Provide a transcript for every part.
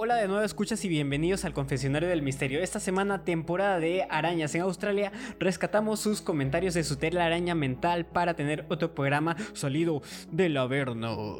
Hola de nuevo escuchas y bienvenidos al Confesionario del Misterio. Esta semana, temporada de arañas en Australia, rescatamos sus comentarios de su telaraña mental para tener otro programa sólido del Averno.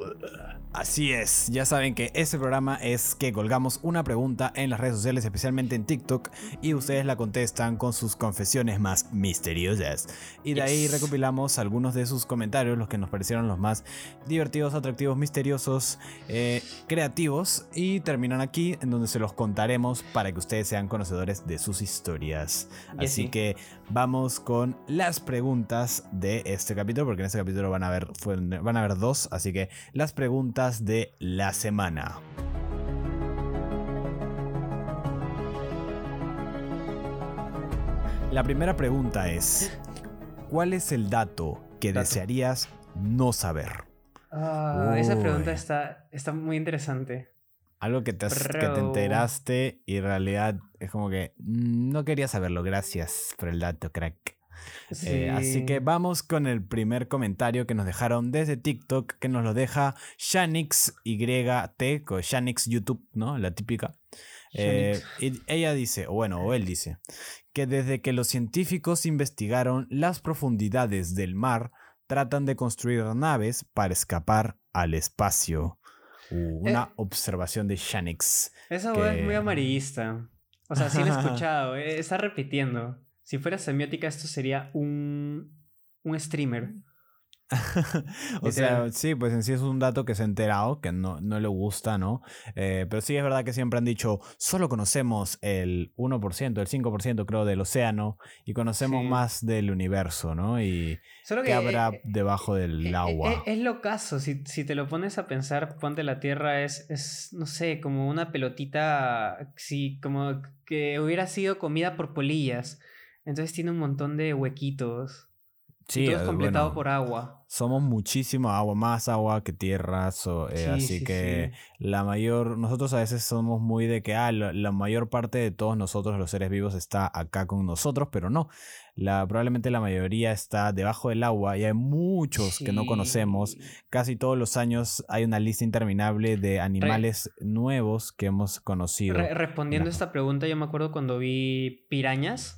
Así es, ya saben que este programa es que colgamos una pregunta en las redes sociales, especialmente en TikTok, y ustedes la contestan con sus confesiones más misteriosas. Y de ahí recopilamos algunos de sus comentarios, los que nos parecieron los más divertidos, atractivos, misteriosos, eh, creativos, y terminan aquí en donde se los contaremos para que ustedes sean conocedores de sus historias. Así que vamos con las preguntas de este capítulo, porque en este capítulo van a ver, van a haber dos, así que las preguntas de la semana. La primera pregunta es, ¿cuál es el dato que desearías no saber? Ah, esa pregunta está, está muy interesante. Algo que te, que te enteraste y en realidad es como que mm, no quería saberlo. Gracias por el dato, crack. Eh, así que vamos con el primer comentario que nos dejaron desde TikTok, que nos lo deja Shanix YT, con Shanix YouTube, ¿no? La típica. Eh, y ella dice, o bueno, o él dice, que desde que los científicos investigaron las profundidades del mar, tratan de construir naves para escapar al espacio. Uh, una eh, observación de Shanix. Esa que... es muy amarillista. O sea, sí lo he escuchado. Eh, está repitiendo. Si fuera semiótica, esto sería un, un streamer. o sea, sí, pues en sí es un dato que se ha enterado, que no, no le gusta, ¿no? Eh, pero sí es verdad que siempre han dicho, solo conocemos el 1%, el 5% creo del océano y conocemos más del universo, ¿no? Y qué habrá eh, debajo del eh, agua. Es, lo caso, si, si, te lo pones a pensar, ponte la Tierra es, es, no sé, como una pelotita, sí, como que hubiera sido comida por polillas. Entonces tiene un montón de huequitos. Sí, todo es completado por agua somos muchísimo agua, más agua que tierra, eh, así que la mayor, nosotros a veces somos muy de que ah, la, mayor parte de todos nosotros los seres vivos está acá con nosotros, pero no, la, probablemente la mayoría está debajo del agua y hay muchos que no conocemos, casi todos los años hay una lista interminable de animales nuevos que hemos conocido. respondiendo a esta pregunta, yo me acuerdo cuando vi pirañas.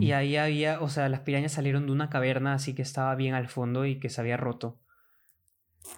Y ahí había, o sea, las pirañas salieron de una caverna así que estaba bien al fondo y que se había roto.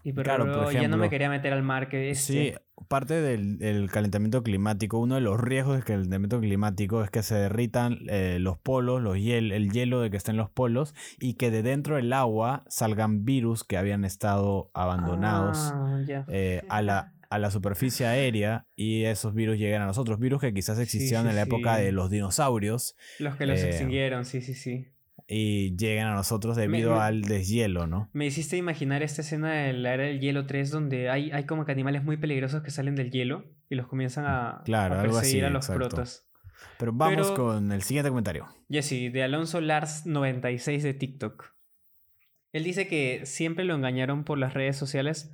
Y pero claro, ya no me quería meter al mar que Sí, parte del, calentamiento climático, uno de los riesgos del calentamiento climático es que se derritan eh, los polos, los hiel, el hielo de que estén los polos y que de dentro del agua salgan virus que habían estado abandonados ah, eh, a la a la superficie aérea y esos virus llegan a nosotros. Virus que quizás existían en la época de los dinosaurios. Los que los eh, extinguieron, sí, sí, sí. Y llegan a nosotros debido al deshielo, ¿no? Me hiciste imaginar esta escena de la era del hielo 3 donde hay, hay como que animales muy peligrosos que salen del hielo y los comienzan a, claro, a perseguir a los protos. Pero vamos con el siguiente comentario. Jesse, de Alonso Lars 96 de TikTok. Él dice que siempre lo engañaron por las redes sociales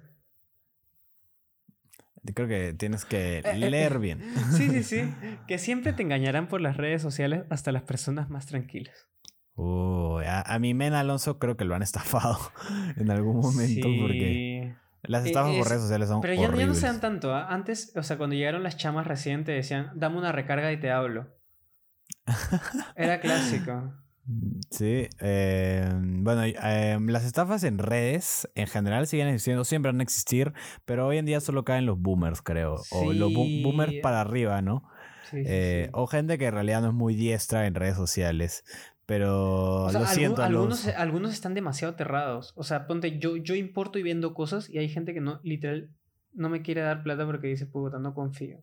Creo que tienes que eh, eh, leer bien. Sí, sí, sí. Que siempre te engañarán por las redes sociales hasta las personas más tranquilas. Uy, a, mi men Alonso creo que lo han estafado en algún momento porque las e, estafas por redes sociales son Pero ya, ya no se dan tanto. ¿ah? Antes, o sea, cuando llegaron las chamas recientes decían, dame una recarga y te hablo. Era clásico. Sí, eh, bueno, eh, las estafas en redes en general siguen existiendo, siempre van a existir, pero hoy en día solo caen los boomers, creo, o los boomers para arriba, ¿no? Eh, o gente que en realidad no es muy diestra en redes sociales, pero lo siento. algunos, algunos están demasiado aterrados, o sea, ponte, yo, yo importo y vendo cosas y hay gente que no, literal, no me quiere dar plata porque dice, puta, no confío.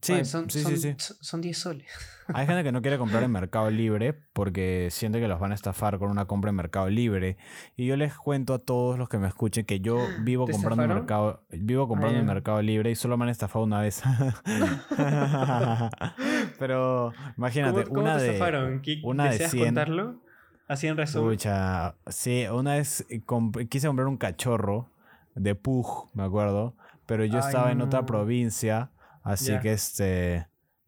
Sí, son, sí, sí, son 10 soles. Hay gente que no quiere comprar en Mercado Libre porque siente que los van a estafar con una compra en Mercado Libre. Y yo les cuento a todos los que me escuchen que yo vivo comprando en Mercado, vivo comprando en Mercado Libre y solo me han estafado una vez. Pero imagínate, una, de, una de 100. contarlo? Así en resumen. sí, una vez quise comprar un cachorro de Pug, me acuerdo, pero yo estaba en otra provincia Así que este.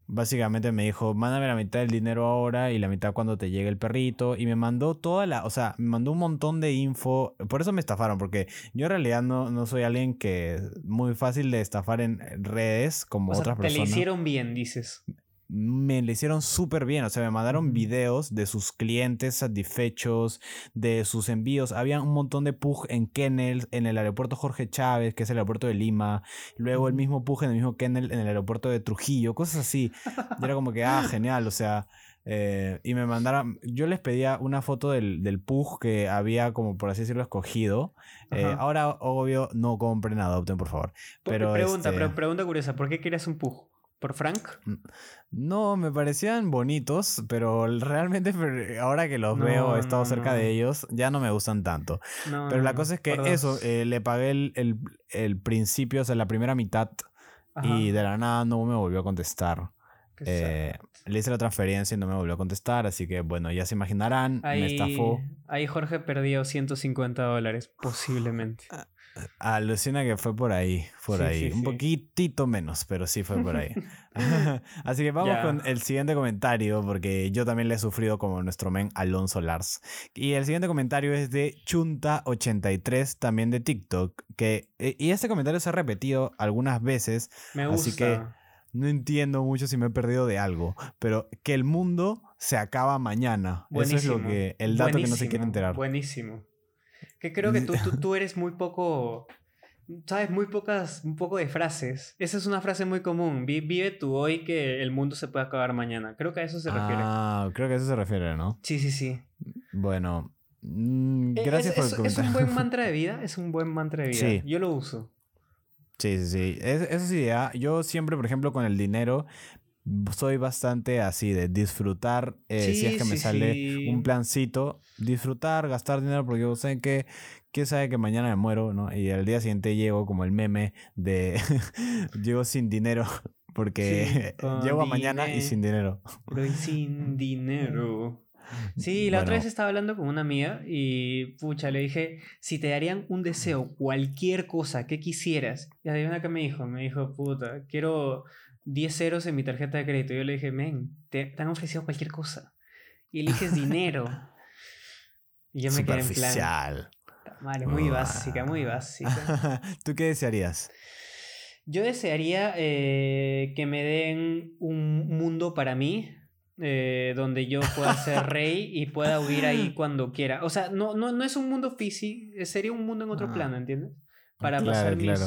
Básicamente me dijo, mándame la mitad del dinero ahora y la mitad cuando te llegue el perrito. Y me mandó toda la, o sea, me mandó un montón de info. Por eso me estafaron, porque yo en realidad no, no soy alguien que muy fácil de estafar en redes como otras te personas. le hicieron bien, dices. Me le hicieron súper bien. O sea, me mandaron videos de sus clientes satisfechos, de sus envíos. Había un montón de Pug en Kennel, en el aeropuerto Jorge Chávez, que es el aeropuerto de Lima. Luego el mismo Pug en el mismo Kennel en el aeropuerto de Trujillo, cosas así. Y era como que, ah, genial. O sea, eh, y me mandaron, yo les pedía una foto del, del Pug que había, como por así decirlo, escogido. Eh, ahora, obvio, no compren, adopten, por favor. Pero, pregunta, este, pero pregunta curiosa, ¿por qué querías un Pug? ¿Por Frank? No, me parecían bonitos, pero realmente ahora que los No, veo, he estado no, cerca no. de ellos, ya no me gustan tanto. Pero la cosa es que eso, eh, le pagué el, el- el principio, o sea, la primera mitad, Ajá, y de la nada no me volvió a contestar. Eh. Le hice la transferencia y no me volvió a contestar, así que bueno, ya se imaginarán, me Ahí, estafó. ahí Jorge perdió 150 dólares, posiblemente. Alucina que fue por ahí, por Sí, ahí. sí, Un sí. poquitito menos, pero sí fue por ahí. Así que vamos con el siguiente comentario, porque yo también le he sufrido como nuestro men Alonso Lars. Y el siguiente comentario es de Chunta83, también de TikTok. Que, eh, y este comentario se ha repetido algunas veces. Me gusta. Así que no entiendo mucho si me he perdido de algo, pero que el mundo se acaba mañana. Eso es lo Buenísimo, que, el dato que no se quiere buenísimo, enterar. Buenísimo. Que creo que tú, tú, tú eres muy poco. Sabes, muy pocas, un poco de frases. Esa es una frase muy común. Vi- Vive tu hoy que el mundo se puede acabar mañana. Creo que a eso se refiere. Ah, creo que a eso se refiere, ¿no? Sí, sí, sí. Bueno, mm, gracias es, por el es- es comentario. un buen mantra de vida. Es un buen mantra de vida. Sí. Yo lo uso. Sí, sí, sí. Es- eso sí, yo siempre, por ejemplo, con el dinero, soy bastante así de disfrutar, eh, si es Sí, que me sí, sale sí. un plancito, disfrutar, gastar dinero, porque yo sé que, quién sabe que mañana me muero, ¿no? Y al día siguiente llego como el meme de, llego sin dinero, porque Sí, llego a mañana y sin dinero. Pero y sin dinero. Sí, la otra vez estaba hablando con una amiga y pucha, le dije, si te darían un deseo, cualquier cosa que quisieras, y adivina qué me dijo, me dijo, puta, quiero 10 ceros en mi tarjeta de crédito. Yo le dije, men, te, te han ofrecido cualquier cosa y eliges dinero. Y yo me quedé en plan, Superficial. "Puta madre, muy básica, muy básica. ¿Tú qué desearías? Yo desearía eh, que me den un mundo para mí, eh, donde yo pueda ser rey y pueda huir ahí cuando quiera. O sea, no, no, no es un mundo físico, sería un mundo en otro Ah. plano, ¿entiendes? Para Claro, pasar mis... claro.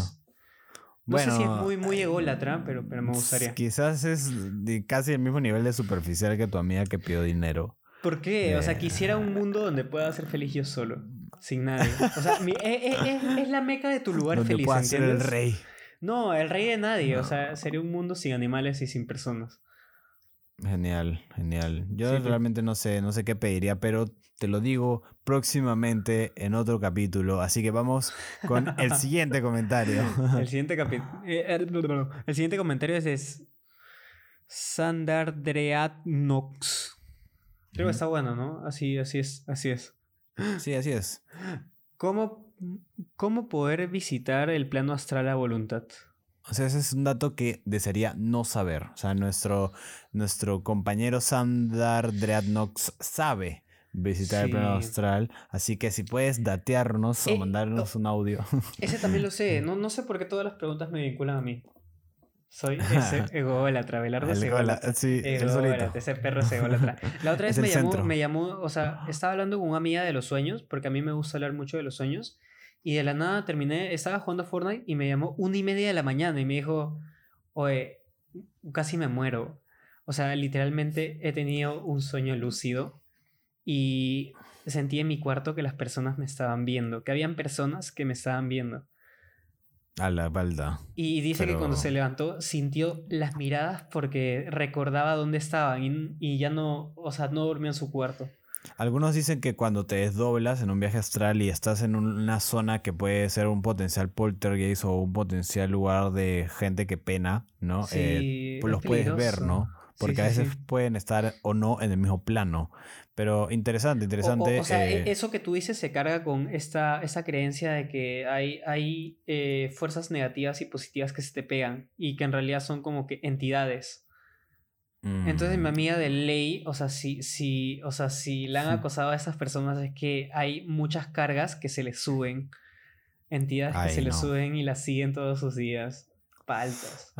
No sé si es muy, muy ególatra, pero, pero me gustaría. Quizás es de casi el mismo nivel de superficial que tu amiga que pidió dinero. ¿Por qué? O sea, Eh. quisiera un mundo donde pueda ser feliz yo solo, sin nadie. O sea, mi- eh, eh, es, es la meca de tu lugar donde feliz, pueda ser el ¿entiendes? rey. No, el rey de nadie. O sea, sería un mundo sin animales y sin personas. Genial, genial. Yo Sí, realmente no sé, no sé qué pediría, pero te lo digo próximamente en otro capítulo. Así que vamos con el siguiente comentario. El siguiente capítulo. el siguiente comentario es de S- Sandardreatnox. Creo que está bueno, ¿no? Así, así es, así es. Sí, así es. ¿Cómo, ¿Cómo poder visitar el plano astral a voluntad? O sea, ese es un dato que desearía no saber. O sea, nuestro, nuestro compañero Sandar Dreadnox sabe visitar el plano Sí. astral. Así que si puedes datearnos o Eh, mandarnos un audio. Ese también lo sé. No, no sé por qué todas las preguntas me vinculan a mí. Soy ese ególatra, Belardo ególatra. sí, Ególatra, ese perro es ególatra. La otra vez me llamó, me llamó, o sea, estaba hablando con una amiga de los sueños, porque a mí me gusta hablar mucho de los sueños, y de la nada terminé, estaba jugando a Fortnite y me llamó una y media de la mañana y me dijo, oye, casi me muero. O sea, literalmente he tenido un sueño lúcido y sentí en mi cuarto que las personas me estaban viendo, que habían personas que me estaban viendo. A la balda. Y dice que cuando se levantó sintió las miradas porque recordaba dónde estaban y, y ya no, o sea, no dormía en su cuarto. Algunos dicen que cuando te desdoblas en un viaje astral y estás en un- una zona que puede ser un potencial poltergeist o un potencial lugar de gente que pena, ¿no? Eh, Sí, pues es los puedes ver. ¿no? Porque sí, a veces pueden estar o no en el mismo plano. Pero interesante, interesante. O, o sea, eh, eso que tú dices se carga con esta, esa creencia de que hay, hay eh, fuerzas negativas y positivas que se te pegan y que en realidad son como que entidades. Entonces mi Mm, amiga de ley, o sea, si, si, o sea, si la han acosado a esas personas es que hay muchas cargas que se les suben, entidades que se les no. suben y las siguen todos sus días. Paltas.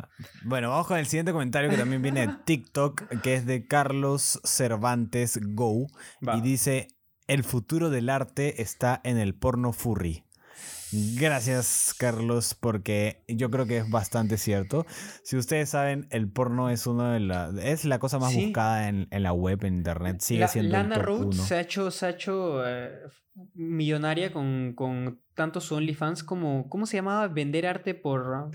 Bueno, vamos con el siguiente comentario que también viene de TikTok, que es de Carlos Cervantes Go. Va. Y dice, el futuro del arte está en el porno furry. Gracias, Carlos, porque yo creo que es bastante cierto. Si ustedes saben, el porno es uno de la, es la cosa más Sí. buscada en, en la web, en internet. Sigue La- siendo Lana el top Rhodes uno. se ha hecho, se ha hecho eh, millonaria con, con tanto su OnlyFans como, ¿cómo se llamaba? Vender arte por...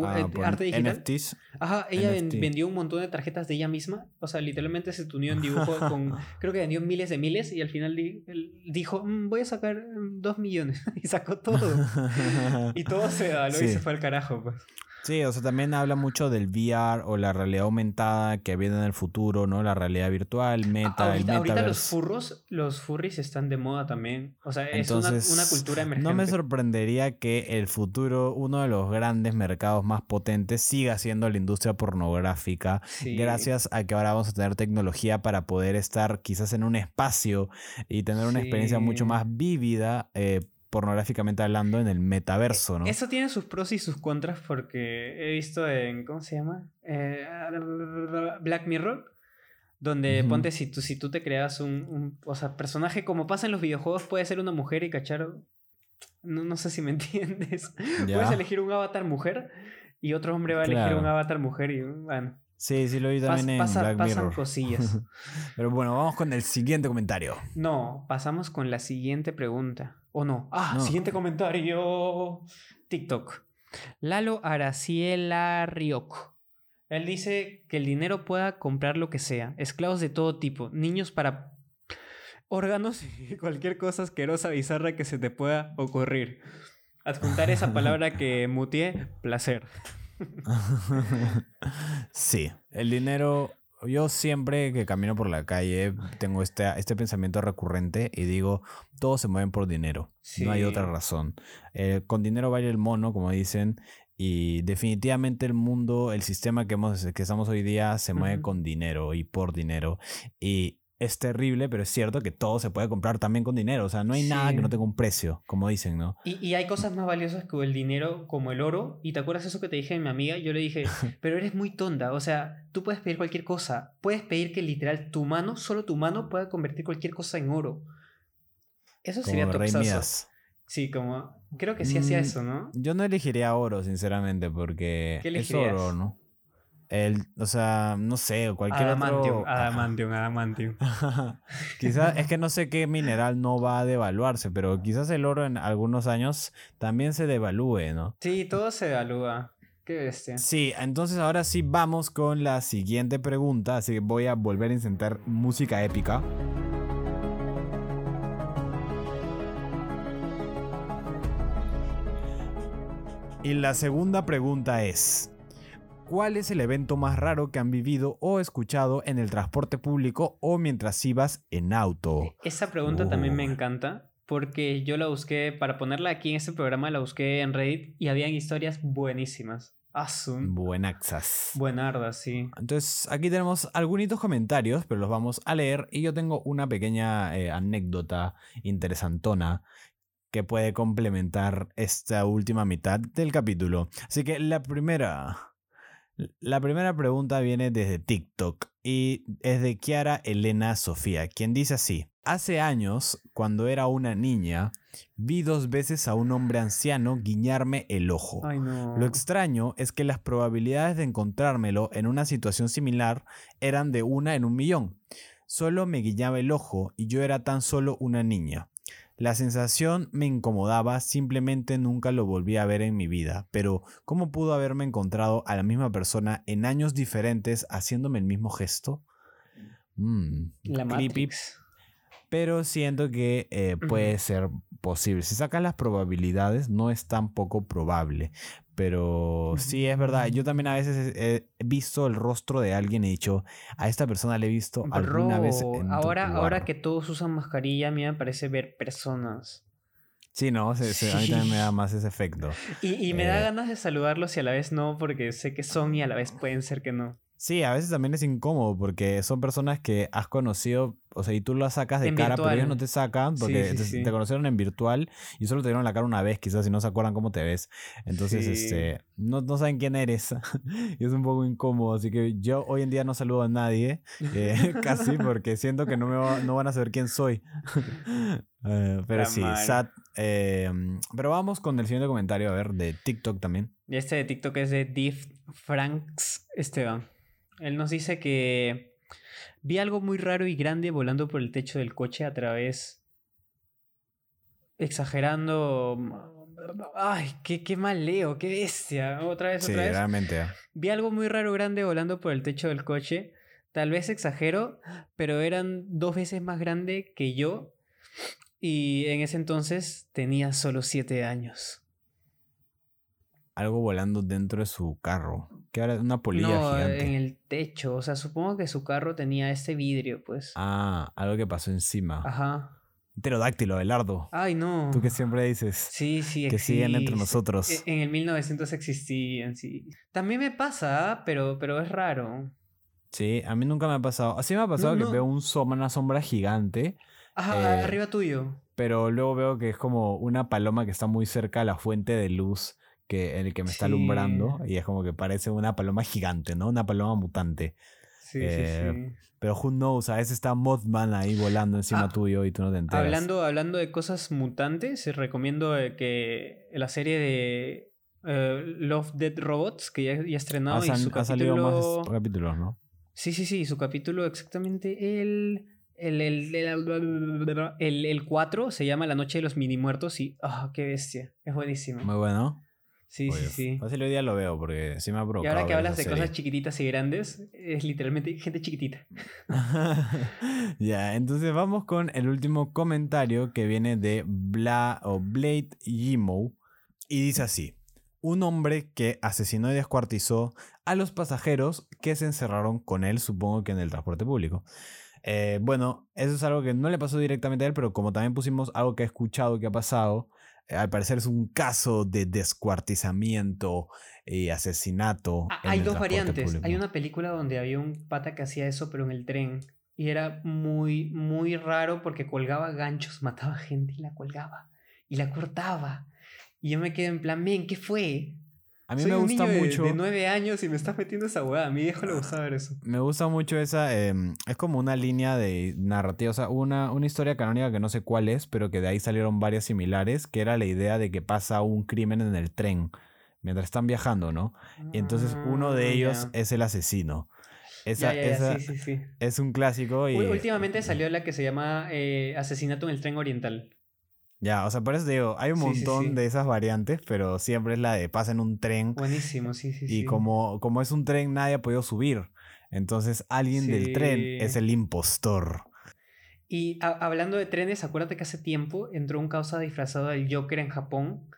Ah, arte digital. NFTs. Ajá, ella NFT. vendió un montón de tarjetas de ella misma. O sea, literalmente se unió en dibujo con. creo que vendió miles de miles y al final di- dijo: "Mm, Voy a sacar mm, dos millones. y sacó todo. y todo se y Sí. se fue al carajo, pues. Sí, o sea, también habla mucho del VR o la realidad aumentada que viene en el futuro, ¿no? La realidad virtual, meta, el ahorita, ahorita los furros, los furries están de moda también. O sea, es una- Entonces, una, cultura emergente. No me sorprendería que el futuro, uno de los grandes mercados más potentes, siga siendo la industria pornográfica. Sí. Gracias a que ahora vamos a tener tecnología para poder estar quizás en un espacio y tener una experiencia mucho más vívida, eh, pornográficamente hablando, en el metaverso, ¿no? Eso tiene sus pros y sus contras porque he visto en, ¿cómo se llama? Eh, Black Mirror, donde ponte si tú, si tú te creas un, un, o sea, personaje como pasa en los videojuegos, puede ser una mujer y cachar, no, no sé si me entiendes, Ya. puedes elegir un avatar mujer y otro hombre va a elegir un avatar mujer y bueno, Sí, sí lo vi pas- también en pasa- Black pasan Mirror. cosillas. Pero bueno, vamos con el siguiente comentario. No, pasamos con la siguiente pregunta. ¿O no? Ah, No. siguiente comentario. TikTok. Lalo Araciela Rioc. Él dice que el dinero pueda comprar lo que sea. Esclavos de todo tipo. Niños para órganos y cualquier cosa asquerosa, bizarra que se te pueda ocurrir. Adjuntar esa palabra que mutié, placer. sí, el dinero. Yo siempre que camino por la calle tengo este, este pensamiento recurrente y digo, todos se mueven por dinero. No hay otra razón. Eh, con dinero baila el mono, como dicen, y definitivamente el mundo, el sistema que, hemos, que estamos hoy día se mueve con dinero y por dinero. Y es terrible, pero es cierto que todo se puede comprar también con dinero. O sea, no hay nada que no tenga un precio, como dicen, ¿no? Y, y hay cosas más valiosas que el dinero, como el oro. ¿Y te acuerdas eso que te dije a mi amiga? Yo le dije, pero eres muy tonta. O sea, tú puedes pedir cualquier cosa. Puedes pedir que literal tu mano, solo tu mano, pueda convertir cualquier cosa en oro. Eso sería topsazo. Sí, como. Creo que sí hacía Mm, eso, ¿no? Yo no elegiría oro, sinceramente, porque ¿Qué es oro, ¿no? El, o sea, no sé, cualquier Adamantium, otro... adamantium, adamantium. quizás, es que no sé qué mineral no va a devaluarse, pero quizás el oro en algunos años también se devalúe, ¿no? Sí, todo se evalúa. Qué bestia. Sí, entonces ahora sí vamos con la siguiente pregunta, así que voy a volver a intentar música épica. Y la segunda pregunta es, ¿cuál es el evento más raro que han vivido o escuchado en el transporte público o mientras ibas en auto? Esa pregunta también me Oh. encanta porque yo la busqué, para ponerla aquí en este programa, la busqué en Reddit y habían historias buenísimas. Asun. Buenaxas. Buenarda, sí. Entonces, aquí tenemos algunos comentarios, pero los vamos a leer. Y yo tengo una pequeña eh, anécdota interesantona que puede complementar esta última mitad del capítulo. Así que la primera. La primera pregunta viene desde TikTok y es de Kiara Elena Sofía, quien dice así. Hace años, cuando era una niña, vi dos veces a un hombre anciano guiñarme el ojo. Ay, no. Lo extraño es que las probabilidades de encontrármelo en una situación similar eran de una en un millón. Solo me guiñaba el ojo y yo era tan solo una niña. La sensación me incomodaba, simplemente nunca lo volví a ver en mi vida, pero ¿cómo pudo haberme encontrado a la misma persona en años diferentes haciéndome el mismo gesto? Mm, La creepy, pero siento que eh, puede ser posible. Si sacas las probabilidades, no es tan poco probable. Pero sí, es verdad. Yo también a veces he visto el rostro de alguien y he dicho, a esta persona le he visto alguna vez Bro, en otro ahora, ahora lugar". que todos usan mascarilla, a mí me parece ver personas. Sí, no, se- se- a mí también me da más ese efecto. Y, y me da Eh. ganas de saludarlos y a la vez no, porque sé que son y a la vez pueden ser que no. Sí, a veces también es incómodo porque son personas que has conocido, o sea, y tú las sacas de En cara, pero ellos no te sacan porque Sí, sí, te, sí. te conocieron en virtual y solo te dieron la cara una vez, quizás, y no se acuerdan cómo te ves. Entonces, este, no, no saben quién eres. y es un poco incómodo. Así que yo hoy en día no saludo a nadie, eh, casi, porque siento que no, me va- no van a saber quién soy. Eh, pero La sí, sad. eh, pero vamos con el siguiente comentario, a ver, de TikTok también. Y este de TikTok es de Div Franks Esteban. Él nos dice que vi algo muy raro y grande volando por el techo del coche a través. Exagerando. Ay, qué, qué mal leo, qué bestia. Otra vez, Sí, otra vez. realmente. eh. Vi algo muy raro grande volando por el techo del coche. Tal vez exagero, pero eran dos veces más grande que yo. Y en ese entonces tenía solo siete años. Algo volando dentro de su carro. Que ahora es una polilla no, gigante. en el techo. O sea, supongo que su carro tenía este vidrio, pues. Ah, algo que pasó encima. Ajá. Pterodáctilo, Belardo. Ay, no. Tú que siempre dices Sí, sí, que siguen entre nosotros. E- En el 1900 existían, sí. También me pasa, pero, pero es raro. Sí, a mí nunca me ha pasado. Así me ha pasado que no. veo un una sombra gigante, Ajá, Eh, arriba tuyo. pero luego veo que es como una paloma que está muy cerca a la fuente de luz que, en el que me está Sí. alumbrando. Y es como que parece una paloma gigante, ¿no? Una paloma mutante. Sí, eh, sí, sí. Pero who knows, a veces está Mothman ahí volando encima Ah, tuyo y tú no te enteras. Hablando, hablando de cosas mutantes, eh, recomiendo eh, que la serie de Love Dead Robots, que ya, ya estrenó, ha, y su ha salido más capítulos, ¿no? Sí, sí, sí, su capítulo exactamente el... El, el, el, el, el 4 se llama La Noche de los Mini Muertos y... ¡Ah, qué bestia! Es buenísimo. Muy bueno. Sí, sí, Oye, sí. Fácil hoy día lo veo porque sí me ha Y provocado. ahora que hablas de cosas chiquititas y grandes, es literalmente gente chiquitita. ya, entonces vamos con el último comentario que viene de Bla o Blade Yimo y dice así: Un hombre que asesinó y descuartizó a los pasajeros que se encerraron con él, supongo que en el transporte público. Eh, bueno, eso es algo que no le pasó directamente a él, pero como también pusimos algo que he escuchado que ha pasado, al parecer es un caso de descuartizamiento y asesinato. Ah, hay dos variantes. público. Hay una película donde había un pata que hacía eso, pero en el tren. Y era muy, muy raro porque colgaba ganchos, mataba gente y la colgaba. Y la cortaba. Y yo me quedé en plan, men, ¿qué fue? A mí Soy me un gusta niño de- mucho. De, nueve años y me estás metiendo esa hueá. A mi viejo le gustaba ver eso. Me gusta mucho esa, em, es como una línea de narrativa, o sea, una, una historia canónica que no sé cuál es, pero que de ahí salieron varias similares, que era la idea de que pasa un crimen en el tren mientras están viajando, ¿no? Y entonces uno de Ah, ellos es el asesino. Esa, Ya, ya, ya, esa sí, sí, sí. es un clásico y... Últimamente salió la que se llama eh, Asesinato en el Tren Oriental. Ya, o sea, por eso te digo, hay un Sí, montón sí. de esas variantes, pero siempre es la de pasa en un tren Buenísimo, sí, sí, y sí. como, como es un tren nadie ha podido subir. Entonces alguien del tren es el impostor. Y hablando de trenes, acuérdate que hace tiempo entró un causa disfrazado del Joker en Japón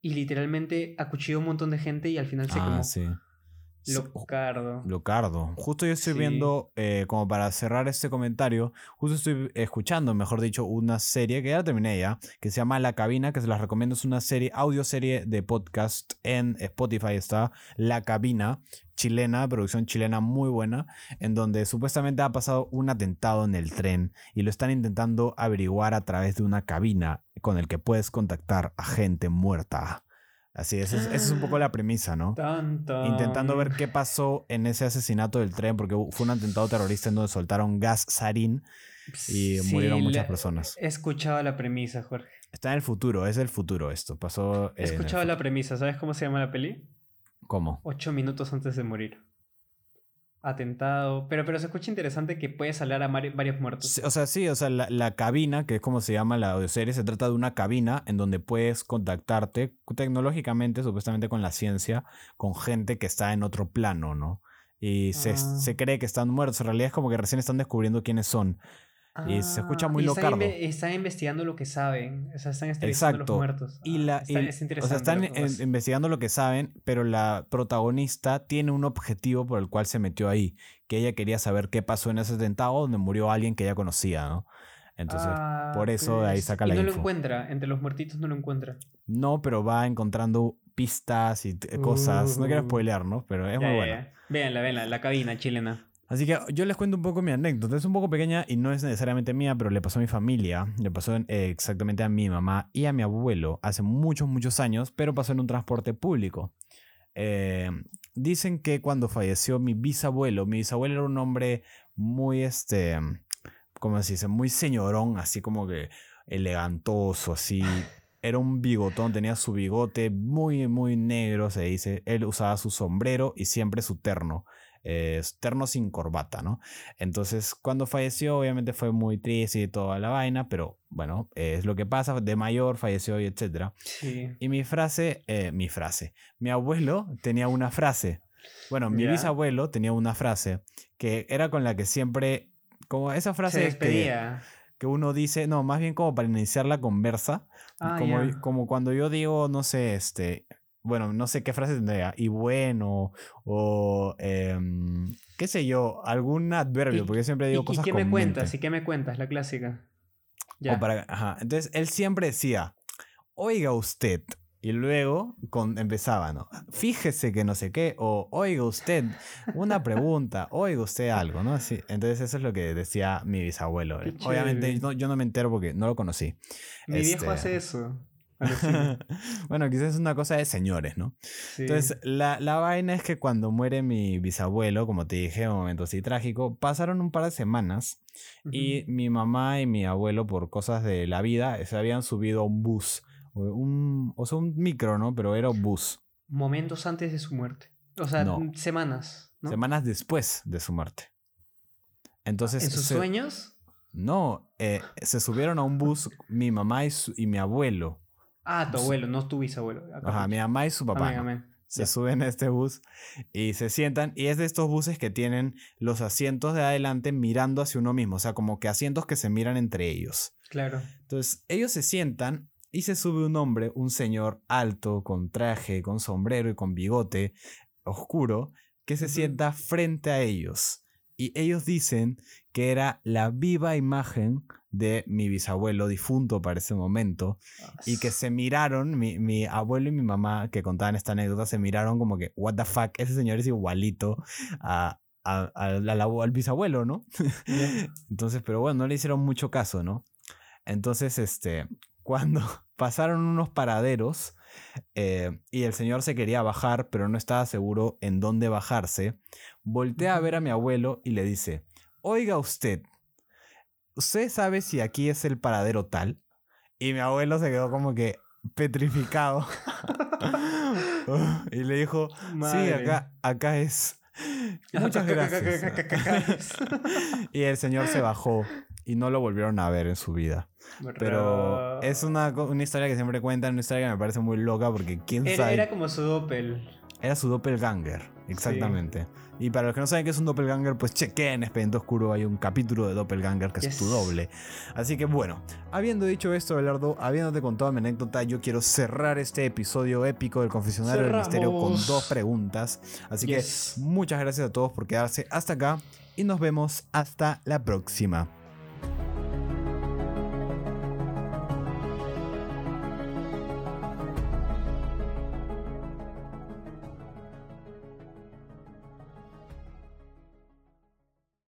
y literalmente acuchilló a un montón de gente y al final se Ah, como locardo. Locardo. Justo yo estoy Sí. viendo, eh, como para cerrar este comentario, justo estoy escuchando, mejor dicho, una serie que ya terminé ya, que se llama La Cabina, que se las recomiendo, es una serie, audio serie de podcast en Spotify está, La Cabina, chilena, producción chilena muy buena, en donde supuestamente ha pasado un atentado en el tren y lo están intentando averiguar a través de una cabina con el que puedes contactar a gente muerta. Así es, esa es un poco la premisa, ¿no? Tan, tan. intentando ver qué pasó en ese asesinato del tren, porque fue un atentado terrorista en donde soltaron gas sarín y Sí, murieron muchas personas. He escuchado la premisa, Jorge. Está en el futuro, es el futuro esto. Pasó. He escuchado la premisa. ¿Sabes cómo se llama la peli? ¿Cómo? Ocho minutos antes de morir. Atentado. Pero, pero se escucha interesante que puedes hablar a varios muertos. O sea, sí, o sea, la, la cabina, que es como se llama la audioserie, se trata de una cabina en donde puedes contactarte tecnológicamente, supuestamente con la ciencia, con gente que está en otro plano, ¿no? Y se, Ah. se cree que están muertos. En realidad es como que recién están descubriendo quiénes son. Y se escucha muy y están locardo. inve- Están investigando lo que saben. O sea, están a los muertos. Y Ah, la, está- y- es o sea, están lo en- investigando lo que saben, pero la protagonista tiene un objetivo por el cual se metió ahí, que ella quería saber qué pasó en ese atentado donde murió alguien que ella conocía, ¿no? Entonces, Ah, por eso de ahí pues, saca y la no lo encuentra. Entre los muertitos no lo encuentra. no, pero va encontrando pistas y cosas. No quiero Uh. spoilear, ¿no? Pero es muy bueno. Véanla, véanla, la cabina chilena. Así que yo les cuento un poco mi anécdota. Es un poco pequeña y no es necesariamente mía, pero le pasó a mi familia. Le pasó eh, exactamente a mi mamá y a mi abuelo hace muchos, muchos años, pero pasó en un transporte público. Eh, dicen que cuando falleció mi bisabuelo, mi bisabuelo era un hombre muy, este, ¿cómo se dice? Muy señorón, así como que elegantoso, así. Era un bigotón, tenía su bigote muy, muy negro, se dice. Él usaba su sombrero y siempre su terno. Eh, terno sin corbata, ¿no? Entonces, cuando falleció, obviamente fue muy triste y toda la vaina, pero bueno, eh, es lo que pasa. De mayor falleció y etcétera. Sí. Y mi frase, eh, mi frase, mi abuelo tenía una frase. Bueno, mi bisabuelo tenía una frase que era con la que siempre, como esa Se frase que, despedía. que uno dice, no, más bien como para iniciar la conversa, Ah, como, como cuando yo digo, no sé, este, bueno, no sé qué frase tendría, y bueno, o em, qué sé yo, algún adverbio, ¿Y- porque yo siempre ¿Y, digo y cosas qué con me cuentas? mente. ¿Y qué me cuentas? La clásica. Ya. O para- ajá. Entonces él siempre decía, oiga usted. Y luego con, empezaba, ¿no? Fíjese que no sé qué, o oiga usted una pregunta, oiga usted algo, ¿no? Así, entonces eso es lo que decía mi bisabuelo. Qué Obviamente no- yo no me entero porque no lo conocí. Mi viejo este- hace eso. Bueno, quizás es una cosa de señores, ¿no? Sí. Entonces, la, la vaina es que cuando muere mi bisabuelo, como te dije, un momento así trágico, pasaron un par de semanas y mi mamá y mi abuelo, por cosas de la vida, se habían subido a un bus. o Un, o sea, un micro, ¿no? Pero era un bus. Momentos antes de su muerte. O sea, No. mm, semanas. ¿no? Semanas después de su muerte. Entonces. ¿En sus se- sueños? No, eh, se subieron a un bus mi mamá y, su- y mi abuelo. Ah, tu abuelo, no tu bisabuelo. Ajá, mi mamá y su papá. Amén, amén. se suben a este bus y se sientan y es de estos buses que tienen los asientos de adelante mirando hacia uno mismo, o sea, como que asientos que se miran entre ellos. Claro. Entonces, ellos se sientan y se sube un hombre, un señor alto, con traje, con sombrero y con bigote oscuro, que se sienta frente a ellos. Y ellos dicen que era la viva imagen de mi bisabuelo difunto para ese momento y que se miraron, mi, mi abuelo y mi mamá que contaban esta anécdota, se miraron como que, what the fuck, ese señor es igualito a, a- al- al abu- al bisabuelo, ¿no? Entonces, pero bueno, no le hicieron mucho caso, ¿no? Entonces, este, cuando pasaron unos paraderos eh, y el señor se quería bajar, pero no estaba seguro en dónde bajarse, voltea a ver a mi abuelo y le dice, oiga usted, ¿usted sabe si aquí es el paradero tal? Y mi abuelo se quedó como que petrificado. y le dijo, sí, acá, acá es. Muchas gracias. y el señor se bajó y no lo volvieron a ver en su vida. Pero es una, una historia que siempre cuentan, una historia que me parece muy loca porque quién Era, sabe. era como su doppel. Era su doppelganger, exactamente. Y para los que no saben qué es un doppelganger, pues chequen en Expediente Oscuro, hay un capítulo de doppelganger que es tu doble. Así que bueno, habiendo dicho esto, Belardo, habiéndote contado mi anécdota, yo quiero cerrar este episodio épico del Confesionario del Misterio con dos preguntas. Así Yes. que muchas gracias a todos por quedarse hasta acá y nos vemos hasta la próxima.